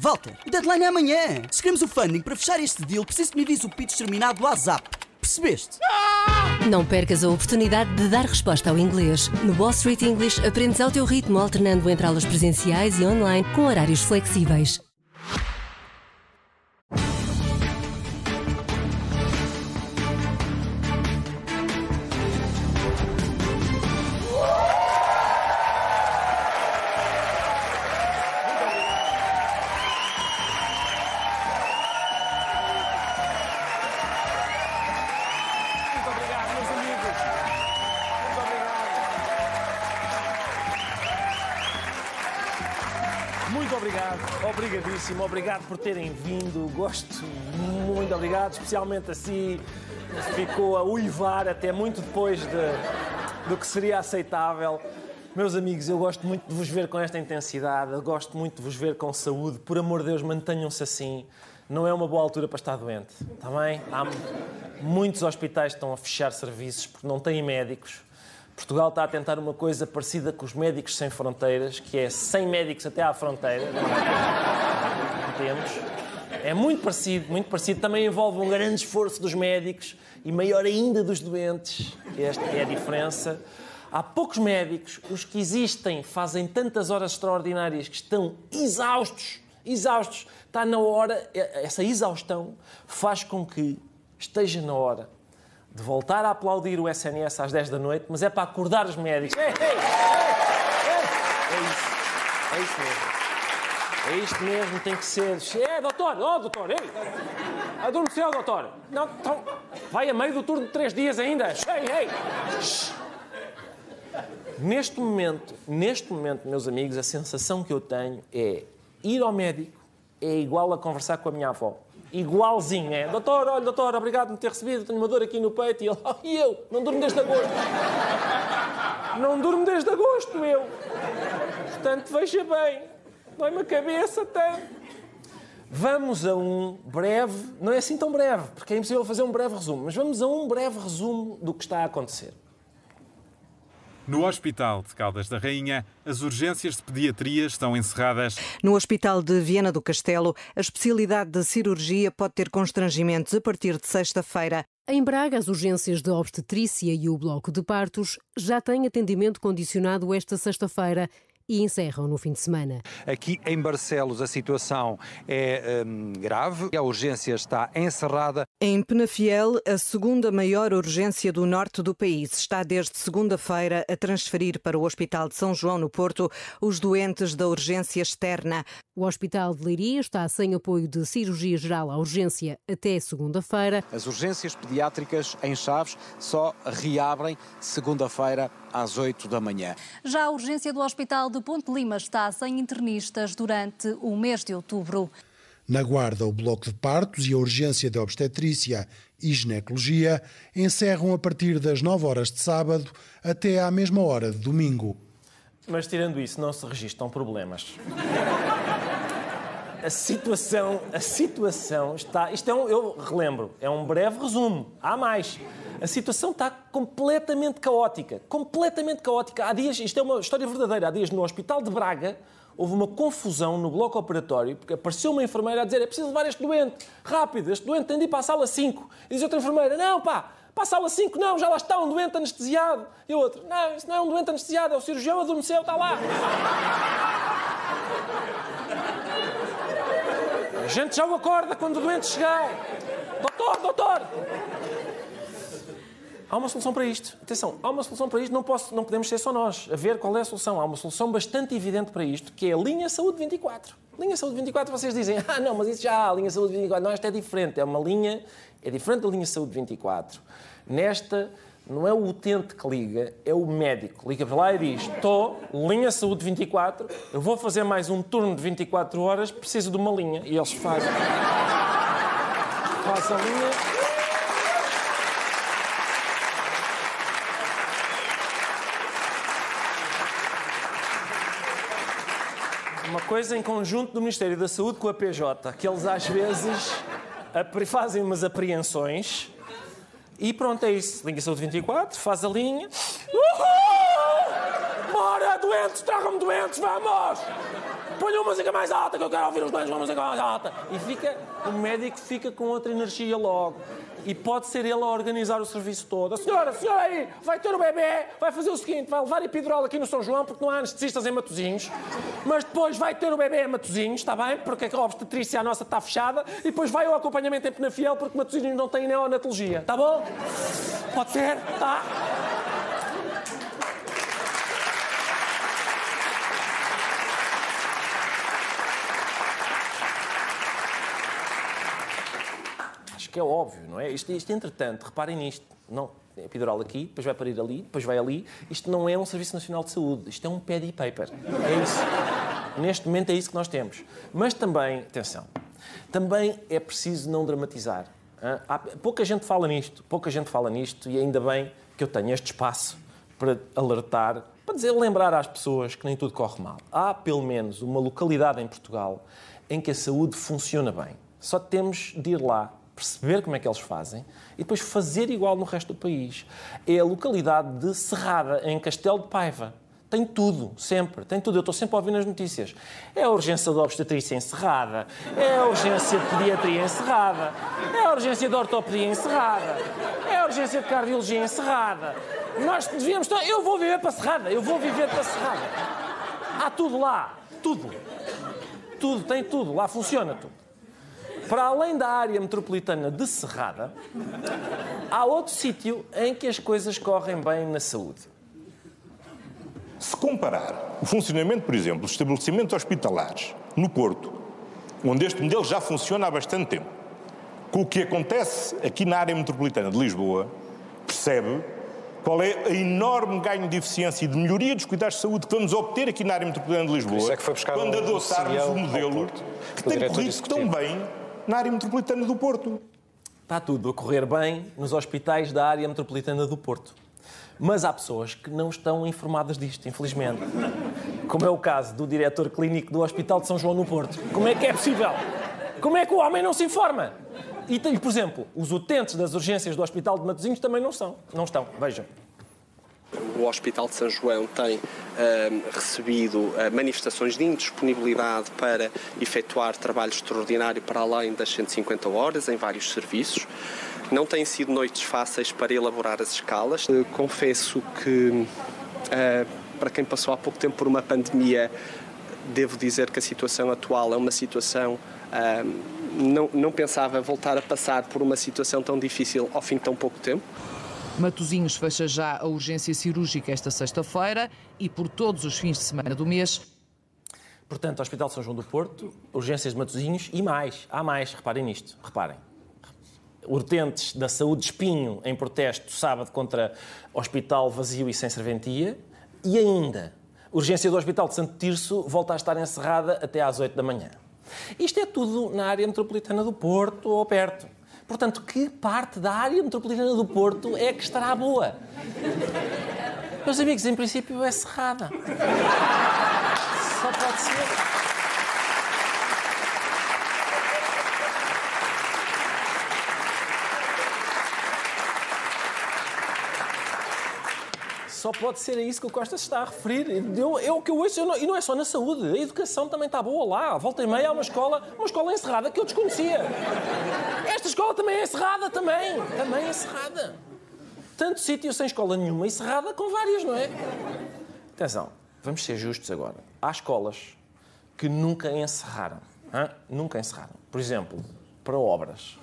Walter, o deadline é amanhã. Se queremos o funding para fechar este deal, preciso que me envies o pitch terminado do WhatsApp. Percebeste? Não percas a oportunidade de dar resposta ao inglês. No Wall Street English aprendes ao teu ritmo, alternando entre aulas presenciais e online com horários flexíveis. Obrigadíssimo, obrigado por terem vindo. Gosto muito, obrigado, especialmente assim. Ficou a uivar até muito depois de, do que seria aceitável. Meus amigos, eu gosto muito de vos ver com esta intensidade, eu gosto muito de vos ver com saúde. Por amor de Deus, mantenham-se assim. Não é uma boa altura para estar doente, está bem? Há muitos hospitais que estão a fechar serviços porque não têm médicos. Portugal está a tentar uma coisa parecida com os Médicos Sem Fronteiras, que é 100 médicos até à fronteira. Temos. É muito parecido, muito parecido. Também envolve um grande esforço dos médicos e maior ainda dos doentes. Esta é a diferença. Há poucos médicos, os que existem fazem tantas horas extraordinárias que estão exaustos, exaustos. Está na hora, essa exaustão faz com que esteja na hora de voltar a aplaudir o SNS às 10 da noite, mas é para acordar os médicos. Ei, ei, ei. É isso, é isso mesmo. É isto mesmo, tem que ser. É, doutor, oh, doutor, ei! Adormeceu, doutor. Não, então, vai a meio do turno de três dias ainda. Ei, ei! Neste momento, neste momento, meus amigos, a sensação que eu tenho é ir ao médico é igual a conversar com a minha avó. Igualzinho, é. Doutor, olha, doutor, obrigado por me ter recebido, tenho uma dor aqui no peito. E ele, oh, e eu? Não durmo desde agosto. Não durmo desde agosto, eu. Portanto, veja bem, dói-me a cabeça até. Vamos a um breve, não é assim tão breve, porque é impossível fazer um breve resumo, mas vamos a um breve resumo do que está a acontecer. No Hospital de Caldas da Rainha, as urgências de pediatria estão encerradas. No Hospital de Viana do Castelo, a especialidade de cirurgia pode ter constrangimentos a partir de sexta-feira. Em Braga, as urgências de obstetrícia e o bloco de partos já têm atendimento condicionado esta sexta-feira e encerram no fim de semana. Aqui em Barcelos a situação é hum, grave, a urgência está encerrada. Em Penafiel, a segunda maior urgência do norte do país está desde segunda-feira a transferir para o Hospital de São João no Porto os doentes da urgência externa. O Hospital de Leiria está sem apoio de cirurgia geral à urgência até segunda-feira. As urgências pediátricas em Chaves só reabrem segunda-feira às 8 da manhã. Já a urgência do Hospital de Ponte Lima está sem internistas durante o mês de outubro. Na Guarda, o bloco de partos e a urgência de obstetrícia e ginecologia encerram a partir das 9 horas de sábado até à mesma hora de domingo. Mas tirando isso, não se registram problemas. A situação, a situação está. Isto é um, eu relembro, é um breve resumo. Há mais. A situação está completamente caótica. Completamente caótica. Há dias, isto é uma história verdadeira. Há dias no Hospital de Braga houve uma confusão no bloco operatório, porque apareceu uma enfermeira a dizer: é preciso levar este doente, rápido, este doente tem de ir para a sala 5. E diz outra enfermeira: não, pá, para a sala 5 não, já lá está um doente anestesiado. E outro: não, isso não é um doente anestesiado, é o cirurgião adormeceu, está lá. A gente já o acorda quando o doente chegar. Doutor, doutor! Há uma solução para isto. Atenção, há uma solução para isto. Não, posso, não podemos ser só nós a ver qual é a solução. Há uma solução bastante evidente para isto, que é a linha Saúde 24. Linha Saúde 24, vocês dizem, ah, não, mas isso já há, a linha Saúde 24. Não, esta é diferente. É uma linha, é diferente da linha Saúde 24. Nesta, não é o utente que liga, é o médico. Liga para lá e diz: Estou, linha Saúde 24, eu vou fazer mais um turno de 24 horas, preciso de uma linha. E eles fazem. Fazem a linha. Uma coisa em conjunto do Ministério da Saúde com a PJ, que eles às vezes fazem umas apreensões e pronto, é isso. Liga Saúde 24, faz a linha. Uhul! Bora, doentes, tragam-me doentes, vamos! Ponham música mais alta, que eu quero ouvir os doentes com a música mais alta. E fica, o médico fica com outra energia logo. E pode ser ele a organizar o serviço todo. A senhora, a senhora aí, vai ter o bebê, vai fazer o seguinte, vai levar epidural aqui no São João, porque não há anestesistas em Matozinhos, mas depois vai ter o bebê em Matozinhos, está bem? Porque a obstetrícia nossa está fechada, e depois vai o acompanhamento em Penafiel, porque Matozinhos não tem neonatologia, está bom? Pode ser? Tá? Que é óbvio, não é? Isto, isto entretanto, reparem nisto. Não, é epidural aqui, depois vai parir ali, depois vai ali. Isto não é um Serviço Nacional de Saúde, isto é um paddy paper. É isso. Neste momento é isso que nós temos. Mas também, atenção, também é preciso não dramatizar. Há- pouca gente fala nisto, pouca gente fala nisto e ainda bem que eu tenho este espaço para alertar, para dizer, lembrar às pessoas que nem tudo corre mal. Há pelo menos uma localidade em Portugal em que a saúde funciona bem. Só temos de ir lá, perceber como é que eles fazem e depois fazer igual no resto do país. É a localidade de Serrada, em Castelo de Paiva. Tem tudo, sempre, tem tudo. Eu estou sempre a ouvir nas notícias. É a urgência de obstetrícia encerrada, é a urgência de pediatria encerrada, é a urgência de ortopedia encerrada, é a urgência de cardiologia encerrada. Nós devíamos. Eu vou viver para Serrada, eu vou viver para Serrada. Há tudo lá, tudo. Tudo, tem tudo, lá funciona tudo. Para além da área metropolitana de Serrada, há outro sítio em que as coisas correm bem na saúde. Se comparar o funcionamento, por exemplo, dos estabelecimentos hospitalares no Porto, onde este modelo já funciona há bastante tempo, com o que acontece aqui na área metropolitana de Lisboa, percebe qual é a enorme ganho de eficiência e de melhoria dos cuidados de saúde que vamos obter aqui na área metropolitana de Lisboa, é que foi buscar quando um adotarmos o modelo ao Porto, que o tem corrido tão bem na área metropolitana do Porto. Está tudo a correr bem nos hospitais da área metropolitana do Porto. Mas há pessoas que não estão informadas disto, infelizmente. Como é o caso do diretor clínico do Hospital de São João no Porto. Como é que é possível? Como é que o homem não se informa? E, por exemplo, os utentes das urgências do Hospital de Matosinhos também não são. Não estão, vejam. O Hospital de São João tem ahm, recebido ah, manifestações de indisponibilidade para efetuar trabalho extraordinário para além das 150 horas em vários serviços. Não têm sido noites fáceis para elaborar as escalas. Eh, Confesso que, ah, para quem passou há pouco tempo por uma pandemia, devo dizer que a situação atual é uma situação. ahm, não, não pensava voltar a passar por uma situação tão difícil ao fim de tão pouco tempo. Matosinhos fecha já a urgência cirúrgica esta sexta-feira e por todos os fins de semana do mês. Portanto, Hospital São João do Porto, urgências de Matosinhos e mais. Há mais, reparem nisto, reparem. Urtentes da Saúde de Espinho em protesto sábado contra hospital vazio e sem serventia. E ainda, urgência do Hospital de Santo Tirso volta a estar encerrada até às 8 da manhã. Isto é tudo na área metropolitana do Porto ou perto. Portanto, que parte da área metropolitana do Porto é que estará boa? Meus amigos, em princípio é cerrada. Só pode ser. Só pode ser a isso que o Costa está a referir. Eu, é o que eu ouço, eu não- e não é só na saúde. A educação também está boa lá. Volta e meia há uma escola, uma escola encerrada que eu desconhecia. Esta escola também é encerrada, também. Também é encerrada. Tanto sítio sem escola nenhuma e cerrada com várias, não é? Atenção, vamos ser justos agora. Há escolas que nunca encerraram. hã? Nunca encerraram. Por exemplo, para obras.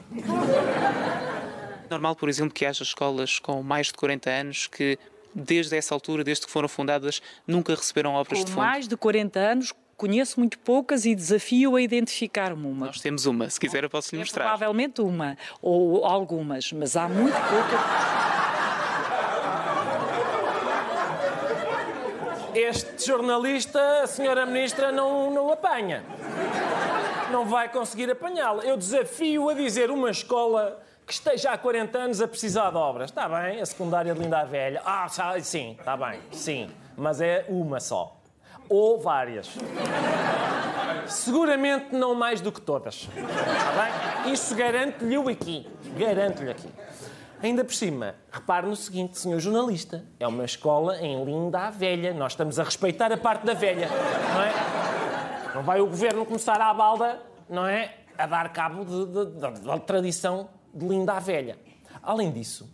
Normal, por exemplo, que haja escolas com mais de 40 anos que, desde essa altura, desde que foram fundadas, nunca receberam obras de Com fundo. mais de 40 anos, conheço muito poucas e desafio a identificar-me uma. Nós temos uma, se quiser eu posso lhe É mostrar. provavelmente uma, ou algumas, mas há muito poucas. Este jornalista, a senhora ministra, não, não apanha. Não vai conseguir apanhá-la. Eu desafio a dizer uma escola que esteja há 40 anos a precisar de obras. Está bem, a secundária de Linda a Velha. Ah, sim, está bem, sim. Mas é uma só. Ou várias. Seguramente não mais do que todas. Está bem? Isso garanto-lhe aqui. Garanto-lhe aqui. Ainda por cima, repare no seguinte, senhor jornalista, é uma escola em Linda à Velha. Nós estamos a respeitar a parte da velha, não é? Não vai o governo começar à balda, não é? A dar cabo da tradição de Linda à Velha. Além disso,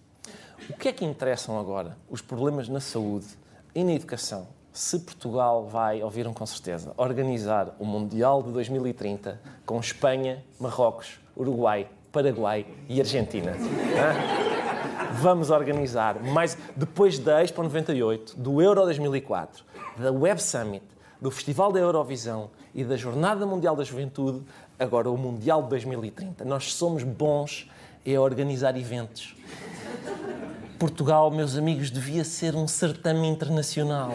o que é que interessam agora? Os problemas na saúde e na educação. Se Portugal vai, ouviram com certeza, organizar o Mundial de 2030 com Espanha, Marrocos, Uruguai, Paraguai e Argentina. Vamos organizar, mais depois da Expo 98, do Euro 2004, da Web Summit, do Festival da Eurovisão e da Jornada Mundial da Juventude, agora o Mundial de 2030. Nós somos bons é organizar eventos. Portugal, meus amigos, devia ser um certame internacional.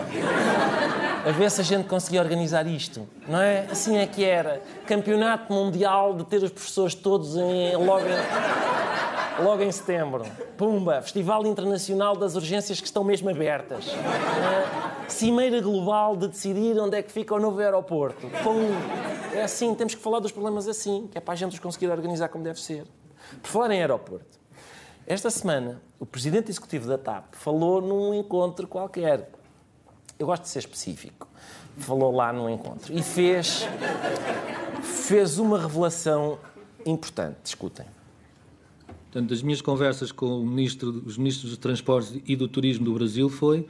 A ver se a gente conseguia organizar isto, não é? Assim é que era. Campeonato Mundial de ter os professores todos em, logo, em, logo em setembro. Pumba! Festival Internacional das Urgências que estão mesmo abertas. é? Cimeira Global de decidir onde é que fica o novo aeroporto. Pum! É assim, temos que falar dos problemas assim, que é para a gente os conseguir organizar como deve ser. Por falar em aeroporto, esta semana, o presidente executivo da TAP falou num encontro qualquer. Eu gosto de ser específico. Falou lá num encontro e fez, fez uma revelação importante. Escutem. Portanto, das minhas conversas com ministro, os ministros dos Transportes e do Turismo do Brasil foi,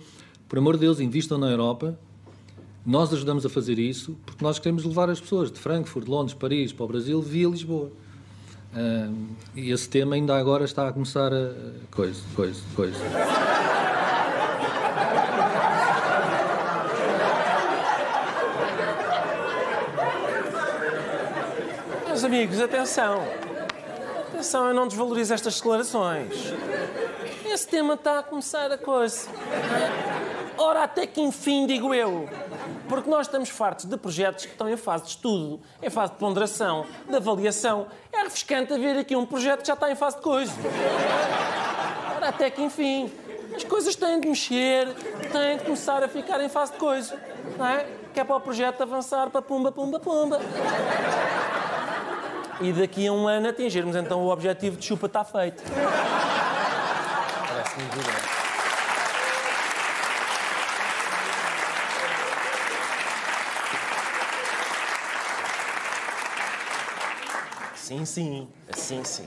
por amor de Deus, invistam na Europa. Nós ajudamos a fazer isso porque nós queremos levar as pessoas de Frankfurt, Londres, Paris para o Brasil via Lisboa. Ah, e esse tema ainda agora está a começar a coisa, coisa, coisa. Meus amigos, atenção. Atenção, eu não desvalorizo estas declarações. Esse tema está a começar a coisa. Ora, até que enfim, digo eu. Porque nós estamos fartos de projetos que estão em fase de estudo, em fase de ponderação, de avaliação. É refrescante haver aqui um projeto que já está em fase de coisa. Ora, até que enfim. As coisas têm de mexer, têm de começar a ficar em fase de coisa. Não é? Que é para o projeto avançar para pumba, pumba, pumba. E daqui a um ano atingirmos então o objetivo de chupa está feito. Parece-me evidente. Sim, sim, assim sim.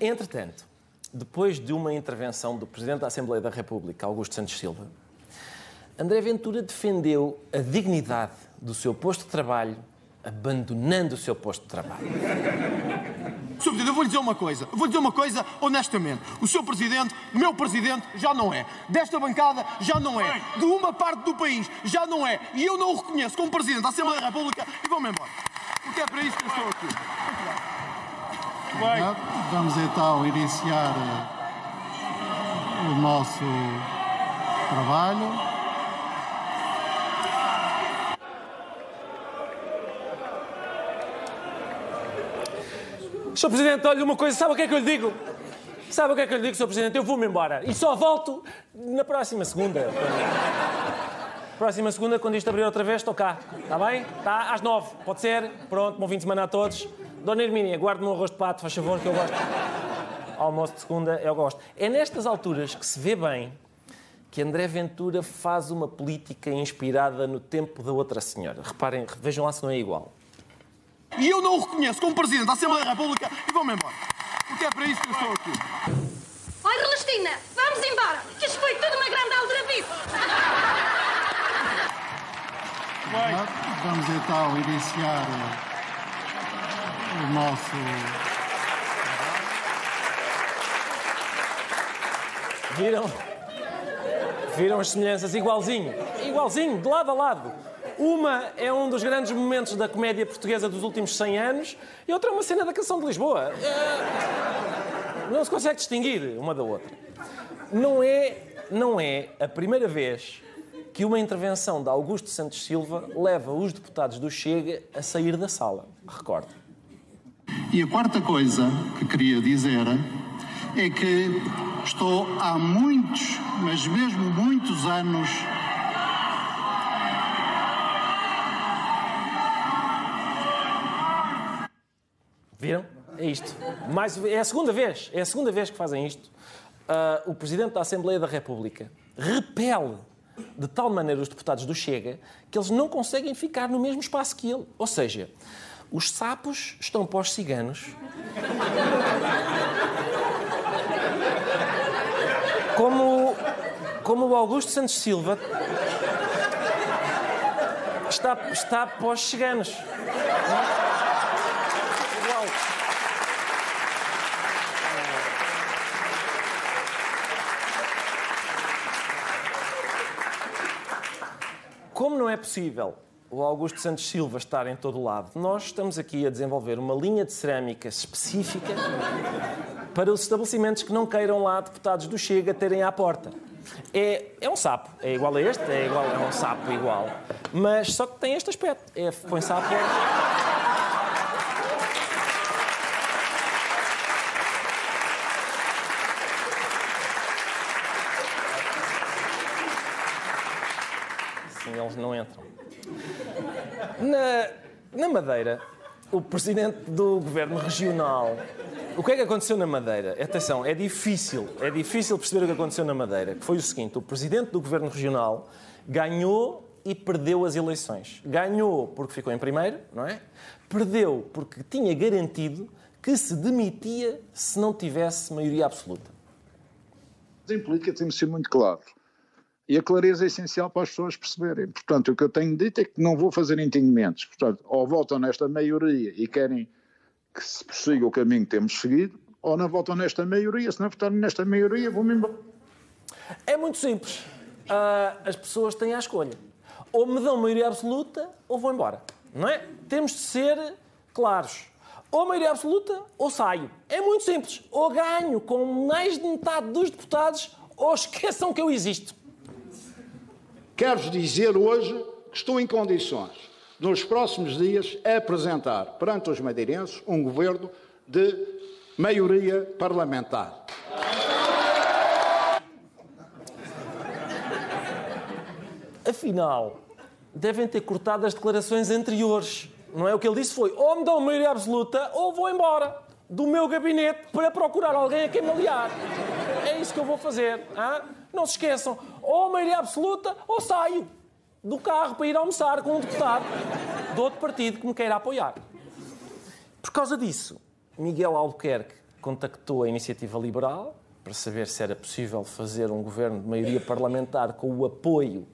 Entretanto, depois de uma intervenção do Presidente da Assembleia da República, Augusto Santos Silva, André Ventura defendeu a dignidade do seu posto de trabalho, abandonando o seu posto de trabalho. Presidente, eu vou lhe dizer uma coisa. Eu vou lhe dizer uma coisa honestamente. O seu Presidente, meu Presidente, já não é. Desta bancada, já não é. De uma parte do país, já não é. E eu não o reconheço como Presidente da Assembleia da República e vou-me embora. Porque é para isso que eu estou aqui. Ah, Vamos então iniciar eh, o nosso trabalho. Sr. Presidente, olha uma coisa, sabe o que é que eu lhe digo? Sabe o que é que eu lhe digo, Sr. Presidente? Eu vou-me embora. E só volto na próxima segunda. Próxima segunda, quando isto abrir outra vez, estou cá. Está bem? Está às nove. Pode ser? Pronto, bom fim de semana a todos. Dona Hermínia, guarde-me um arroz de pato, faz favor, que eu gosto. Almoço de segunda, eu gosto. É nestas alturas que se vê bem que André Ventura faz uma política inspirada no tempo da outra senhora. Reparem, vejam lá se não é igual. E eu não o reconheço como Presidente da Assembleia da República e vou-me embora. Porque é para isso que eu estou aqui. Oi, Celestina, vamos embora, que isto foi tudo uma grande aldrabice. Vamos então iniciar o nosso Viram? Viram as semelhanças? Igualzinho. Igualzinho, de lado a lado. Uma é um dos grandes momentos da comédia portuguesa dos últimos 100 anos e outra é uma cena da canção de Lisboa. É... Não se consegue distinguir uma da outra. Não é, não é a primeira vez que uma intervenção de Augusto Santos Silva leva os deputados do Chega a sair da sala. Recorde. E a quarta coisa que queria dizer é que estou há muitos, mas mesmo muitos anos Viram? É isto. Mais, é a segunda vez. É a segunda vez que fazem isto. ah, o Presidente da Assembleia da República repele de tal maneira os deputados do Chega que eles não conseguem ficar no mesmo espaço que ele. Ou seja, os sapos estão para os ciganos. Como, como o Augusto Santos Silva está, está para os ciganos. Como não é possível o Augusto Santos Silva estar em todo lado, nós estamos aqui a desenvolver uma linha de cerâmica específica para os estabelecimentos que não queiram lá deputados do Chega terem à porta. É, é um sapo, é igual a este, é, igual, é um sapo igual, mas só que tem este aspecto. É, põe sapo. Sim, eles não entram. Na, na Madeira, o presidente do governo regional. O que é que aconteceu na Madeira? Atenção, é difícil, é difícil perceber o que aconteceu na Madeira. Que foi o seguinte: o presidente do governo regional ganhou e perdeu as eleições. Ganhou porque ficou em primeiro, não é? Perdeu porque tinha garantido que se demitia se não tivesse maioria absoluta. Em política temos de ser muito claros. E a clareza é essencial para as pessoas perceberem. Portanto, o que eu tenho dito é que não vou fazer entendimentos. Portanto, ou votam nesta maioria e querem que se prossiga o caminho que temos seguido, ou não votam nesta maioria. Se não votarem nesta maioria, vou-me embora. É muito simples. Ah, as pessoas têm a escolha. Ou me dão maioria absoluta ou vou embora. Não é? Temos de ser claros. Ou maioria absoluta ou saio. É muito simples. Ou ganho com mais de metade dos deputados ou esqueçam que eu existo. Quero-vos dizer hoje que estou em condições, nos próximos dias, apresentar perante os madeirenses um governo de maioria parlamentar. Afinal, devem ter cortado as declarações anteriores. Não é? O que ele disse foi: ou me dão maioria absoluta ou vou embora do meu gabinete para procurar alguém a quem me aliar. Isso que eu vou fazer. Não se esqueçam: ou maioria absoluta ou saio do carro para ir almoçar com um deputado de outro partido que me queira apoiar. Por causa disso, Miguel Albuquerque contactou a Iniciativa Liberal para saber se era possível fazer um governo de maioria parlamentar com o apoio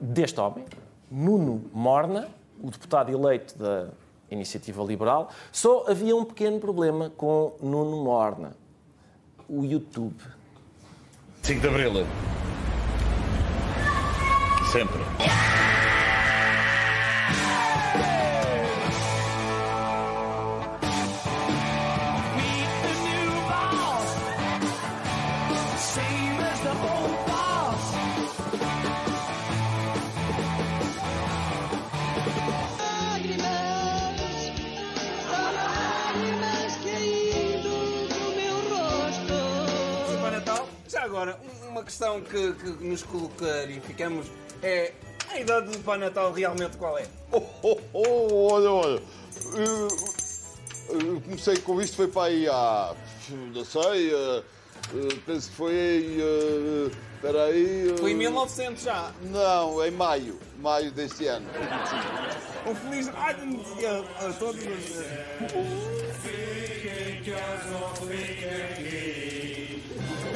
deste homem, Nuno Morna, o deputado eleito da Iniciativa Liberal. Só havia um pequeno problema com Nuno Morna: o YouTube. 5 de Abril. Sempre. Agora, um- uma questão que, que nos clarificamos é a idade do Pai Natal realmente qual é? Oh, oh, oh, olha, olha. Eu, eu comecei com isto foi para aí há. Não sei. eh, eh, penso que foi. eh, Espera aí. Foi em 1900 já. Não, em maio. Maio deste ano. Um feliz ano a, a todos os.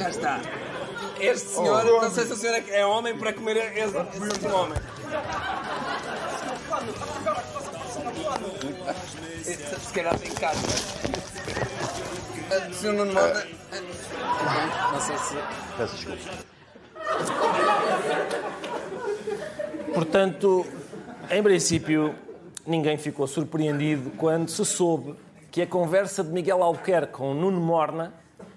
Cá está. Este senhor, Oh. não sei se o senhor é, é homem para comer esse, esse tipo de homem. Se calhar tem casa. Ah, O senhor não manda. Não sei se. Peço desculpa. Portanto, em princípio, ninguém ficou surpreendido quando se soube que a conversa de Miguel Albuquerque com Nuno Morna,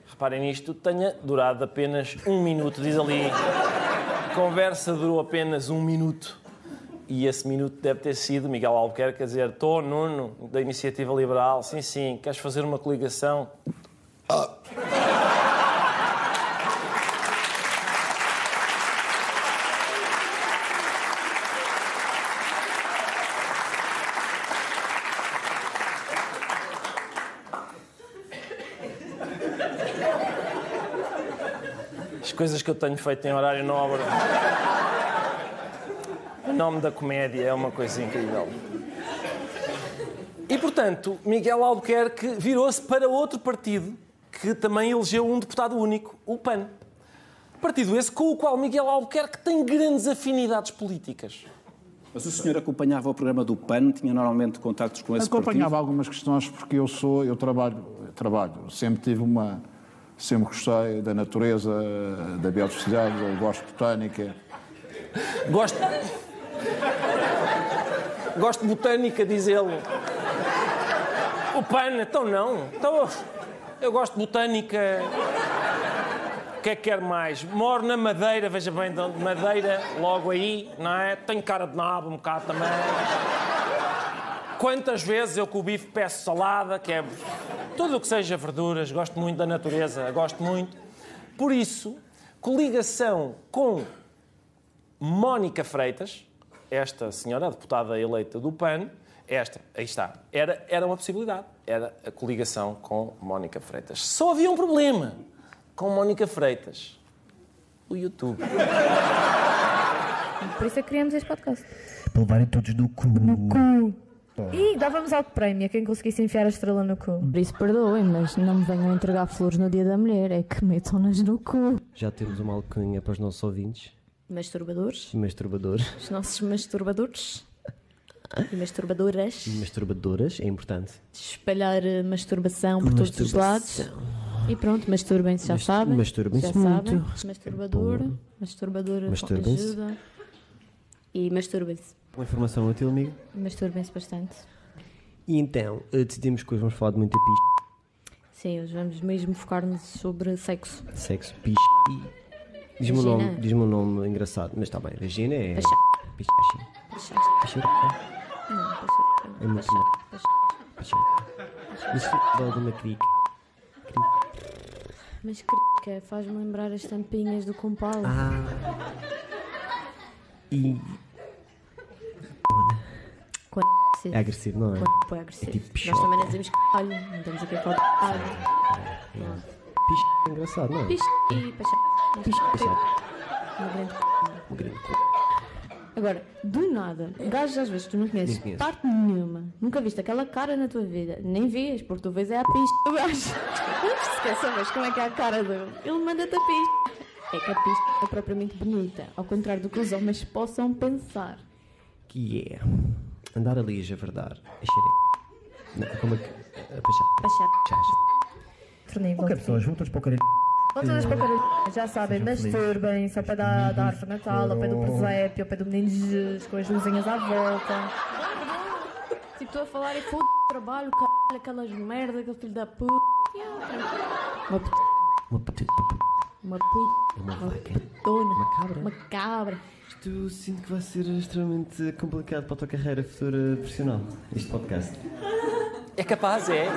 reparem nisto, tenha durado apenas um minuto. Diz ali, a conversa durou apenas um minuto. E esse minuto deve ter sido Miguel Albuquerque a dizer: Tô, Nuno, da Iniciativa Liberal, sim, sim, queres fazer uma coligação? Coisas que eu tenho feito em horário nobre. Em nome da comédia, é uma coisa incrível. E, portanto, Miguel Albuquerque virou-se para outro partido que também elegeu um deputado único, o PAN. Partido esse com o qual Miguel Albuquerque tem grandes afinidades políticas. Mas o senhor acompanhava o programa do PAN, tinha normalmente contactos com esse Acompanhava partido? algumas questões porque eu sou, eu trabalho, trabalho, sempre tive uma, sempre gostei da natureza, da biodiversidade, gosto de botânica. Gosto. Gosto de botânica, diz ele. O PAN, então não. Então, eu gosto de botânica. O que é que quer mais? Moro na Madeira, veja bem, Madeira, logo aí, não é? Tenho cara de nabo um bocado também. Quantas vezes eu com o bife peço salada, que é tudo o que seja verduras, gosto muito da natureza, gosto muito. Por isso, coligação com Mónica Freitas, esta senhora, a deputada eleita do PAN, esta, aí está, era, era uma possibilidade. Era a coligação com Mónica Freitas. Só havia um problema com Mónica Freitas. O YouTube. Por isso é que criamos este podcast. Para levarem todos no cu. No cu. E dávamos algo prémio a quem conseguisse enfiar a estrela no cu. Por isso perdoem, mas não me venham entregar flores no dia da mulher, é que metam-nas no cu. Já temos uma alcunha para os nossos ouvintes. Masturbadores. Masturbadores. Os nossos masturbadores. E masturbadoras. Masturbadoras, é importante. Espalhar eh, masturbação por todos os lados. E pronto, masturbem-se, já Mas- sabem. masturbem-se já muito. sabem. Masturbador. Bom. Masturbador Masturbem-se. ajuda. E masturbem-se. Uma informação útil, amigo. Masturbem-se bastante. E então, eh, decidimos que hoje vamos falar de muita picha, Sim, hoje vamos mesmo focar-nos sobre sexo. sexo, picha e... Diz-me um nome, diz um nome engraçado, mas está bem, Regina é... Pacha. Picha, Pacha. Picha. Não, pacha. É muito bom. Pacha. Picha. Mas futebol de uma crica. Mas que faz-me lembrar as tampinhas do compal. Ah. E... Quando É agressivo, não é? Quando foi agressivo. É tipo Nós também não dizemos caralho, não estamos aqui a falar de. Não. Picha é engraçado, não é? Pish e picha. Uma grande Um grande. Agora, do nada, gajos às vezes tu não conheces parte nenhuma, nunca viste aquela cara na tua vida, nem vês, porque tu vês é a pista do gajo. Esqueças, mas como é que é a cara dele? Ele manda-te a pista. É que a pista é propriamente bonita, ao contrário do que os homens possam pensar. Que é... Andar ali a javardar, a xereca. Não, como é que... A. Paixão. Chacha. Fornível. Ok, pessoas, juntas para o caralho. Voltas para o caralho. Já sabem, felizes. masturbem-se ao pé da, da árvore de Natal, ao pé do presépio, ao pé do menino Jesus, com as luzinhas à volta. Tipo, estou a falar e foda o trabalho, caralho, aquelas merda, aquele filho da puta. Uma puta. Uma puta... Uma puta. Uma vaca. putona. Uma cabra. Uma cabra. Isto sinto que vai ser extremamente complicado para a tua carreira futura profissional, este podcast. É capaz, é.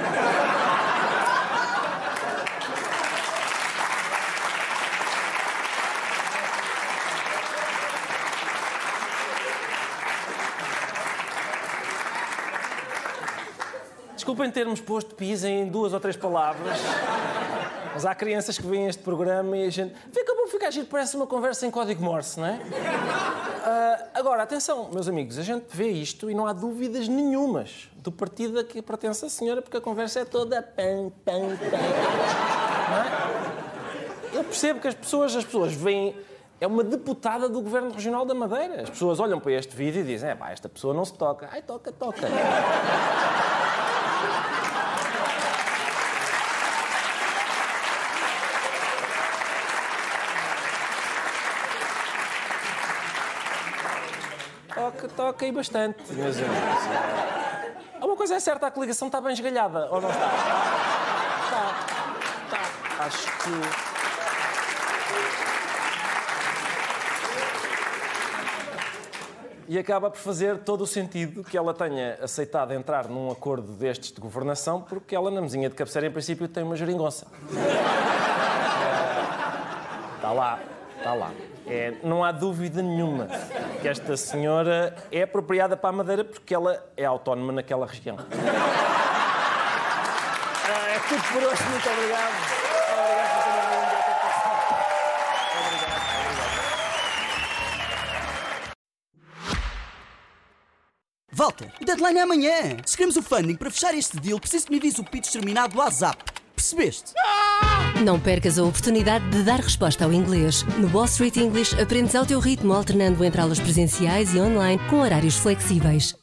Desculpem termos posto pis em duas ou três palavras, mas há crianças que veem este programa e a gente. Fica bom ficar giro, parece uma conversa em código Morse, não é? Ah, agora, atenção, meus amigos, a gente vê isto e não há dúvidas nenhumas do partido a que pertence a senhora, porque a conversa é toda pam, pam, pam. É? Eu percebo que as pessoas, as pessoas veem. É uma deputada do Governo Regional da Madeira. As pessoas olham para este vídeo e dizem: é pá, esta pessoa não se toca. Ai, toca, toca. Toca e bastante, meus amigos. Uma coisa é certa, a coligação está bem esgalhada, ou não está? Está. Está. Acho que. E acaba por fazer todo o sentido que ela tenha aceitado entrar num acordo destes de governação, porque ela, na mesinha de cabeceira, em princípio, tem uma geringonça. Está lá, está lá. É, não há dúvida nenhuma que esta senhora é apropriada para a Madeira porque ela é autónoma naquela região. Ah, é tudo por hoje, muito obrigado. Volta! O deadline é amanhã! Se queremos o funding para fechar este deal, preciso que me avise o pitch terminado WhatsApp. Percebeste? Não percas a oportunidade de dar resposta ao inglês. No Wall Street English aprendes ao teu ritmo, alternando entre aulas presenciais e online com horários flexíveis.